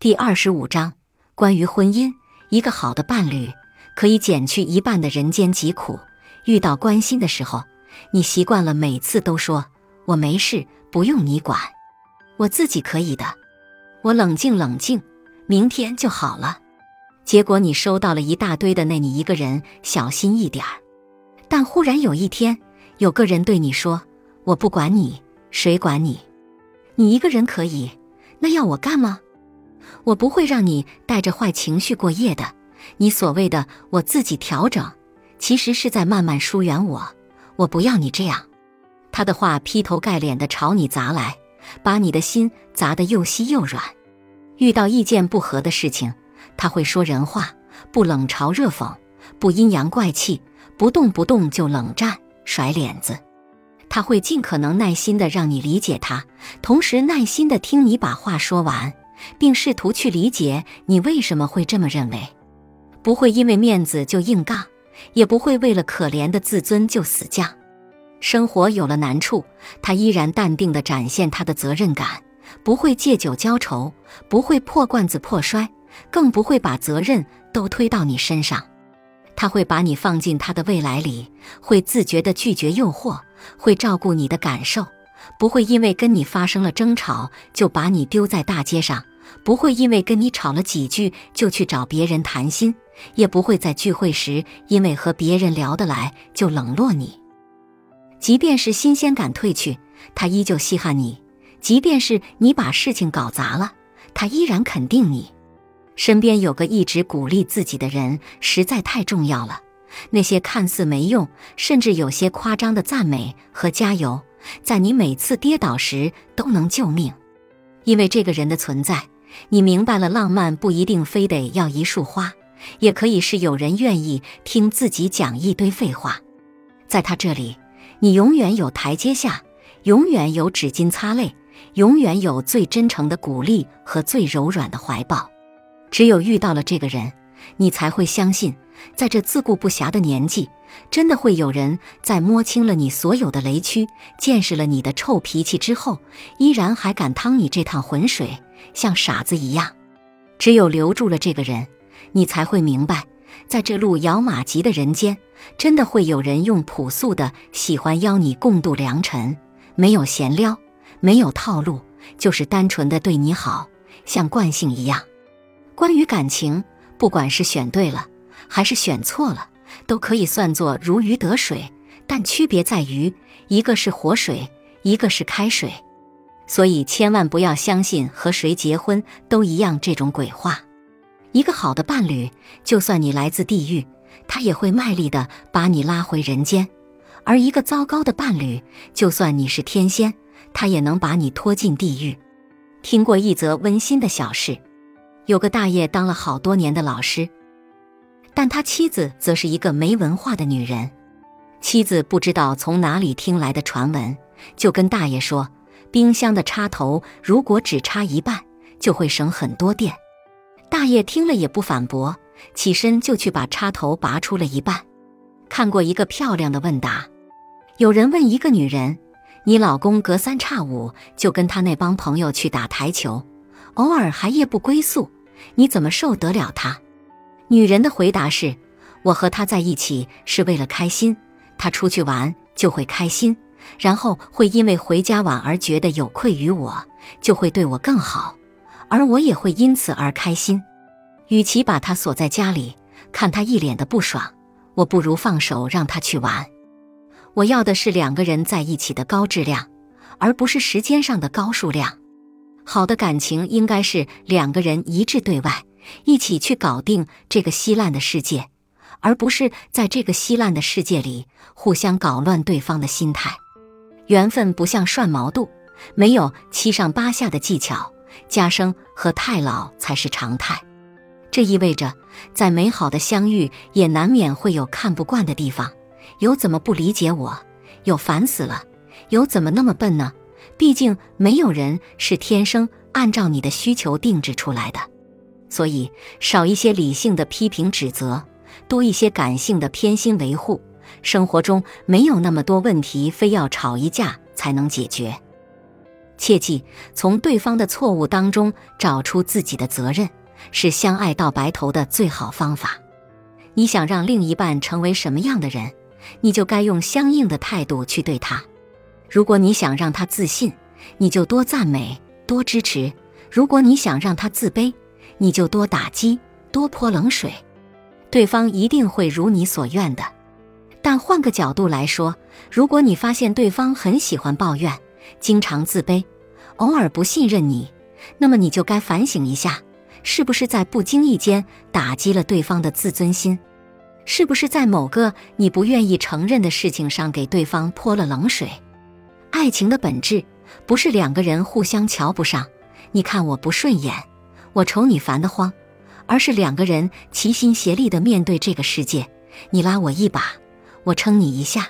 第二十五章关于婚姻，一个好的伴侣可以减去一半的人间疾苦。遇到关心的时候，你习惯了每次都说“我没事，不用你管，我自己可以的，我冷静冷静，明天就好了”。结果你收到了一大堆的那你一个人小心一点儿。但忽然有一天，有个人对你说：“我不管你，谁管你？你一个人可以，那要我干吗？我不会让你带着坏情绪过夜的。你所谓的我自己调整，其实是在慢慢疏远我。我不要你这样。”他的话劈头盖脸的朝你砸来，把你的心砸得又稀又软。遇到意见不合的事情，他会说人话，不冷嘲热讽，不阴阳怪气。不动不动就冷战甩脸子，他会尽可能耐心的让你理解他，同时耐心的听你把话说完，并试图去理解你为什么会这么认为。不会因为面子就硬杠，也不会为了可怜的自尊就死犟。生活有了难处，他依然淡定地展现他的责任感，不会借酒浇愁，不会破罐子破摔，更不会把责任都推到你身上。他会把你放进他的未来里，会自觉地拒绝诱惑，会照顾你的感受，不会因为跟你发生了争吵就把你丢在大街上，不会因为跟你吵了几句就去找别人谈心，也不会在聚会时因为和别人聊得来就冷落你。即便是新鲜感褪去，他依旧稀罕你；即便是你把事情搞砸了，他依然肯定你。身边有个一直鼓励自己的人，实在太重要了。那些看似没用，甚至有些夸张的赞美和加油，在你每次跌倒时都能救命。因为这个人的存在，你明白了浪漫不一定非得要一束花，也可以是有人愿意听自己讲一堆废话。在他这里，你永远有台阶下，永远有纸巾擦泪，永远有最真诚的鼓励和最柔软的怀抱。只有遇到了这个人，你才会相信，在这自顾不暇的年纪，真的会有人在摸清了你所有的雷区，见识了你的臭脾气之后，依然还敢趟你这趟浑水，像傻子一样。只有留住了这个人，你才会明白，在这路遥马急的人间，真的会有人用朴素的喜欢邀你共度良辰，没有闲聊，没有套路，就是单纯的对你好，像惯性一样。关于感情，不管是选对了还是选错了，都可以算作如鱼得水，但区别在于，一个是活水，一个是开水。所以千万不要相信和谁结婚都一样这种鬼话。一个好的伴侣，就算你来自地狱，他也会卖力的把你拉回人间；而一个糟糕的伴侣，就算你是天仙，他也能把你拖进地狱。听过一则温馨的小事。有个大爷当了好多年的老师，但他妻子则是一个没文化的女人。妻子不知道从哪里听来的传闻，就跟大爷说：冰箱的插头如果只插一半，就会省很多电。大爷听了也不反驳，起身就去把插头拔出了一半。看过一个漂亮的问答，有人问一个女人：“你老公隔三差五就跟他那帮朋友去打台球，偶尔还夜不归宿。”你怎么受得了他？女人的回答是：我和他在一起是为了开心，他出去玩就会开心，然后会因为回家晚而觉得有愧于我，就会对我更好，而我也会因此而开心。与其把他锁在家里，看他一脸的不爽，我不如放手让他去玩。我要的是两个人在一起的高质量，而不是时间上的高数量。好的感情应该是两个人一致对外，一起去搞定这个稀烂的世界，而不是在这个稀烂的世界里互相搞乱对方的心态。缘分不像涮毛肚，没有七上八下的技巧，加生和太老才是常态。这意味着，在美好的相遇也难免会有看不惯的地方，有怎么不理解我，有烦死了，有怎么那么笨呢？毕竟没有人是天生按照你的需求定制出来的，所以少一些理性的批评指责，多一些感性的偏心维护。生活中没有那么多问题非要吵一架才能解决。切记，从对方的错误当中找出自己的责任，是相爱到白头的最好方法。你想让另一半成为什么样的人，你就该用相应的态度去对他。如果你想让他自信，你就多赞美、多支持；如果你想让他自卑，你就多打击、多泼冷水。对方一定会如你所愿的。但换个角度来说，如果你发现对方很喜欢抱怨，经常自卑，偶尔不信任你，那么你就该反省一下，是不是在不经意间打击了对方的自尊心？是不是在某个你不愿意承认的事情上给对方泼了冷水？爱情的本质不是两个人互相瞧不上，你看我不顺眼，我瞅你烦得慌，而是两个人齐心协力的面对这个世界，你拉我一把，我撑你一下，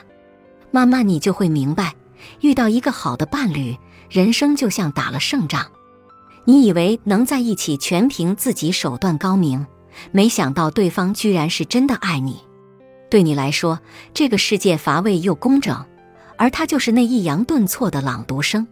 慢慢你就会明白。遇到一个好的伴侣，人生就像打了胜仗。你以为能在一起全凭自己手段高明，没想到对方居然是真的爱你。对你来说，这个世界乏味又工整，而他就是那抑扬顿挫的朗读声。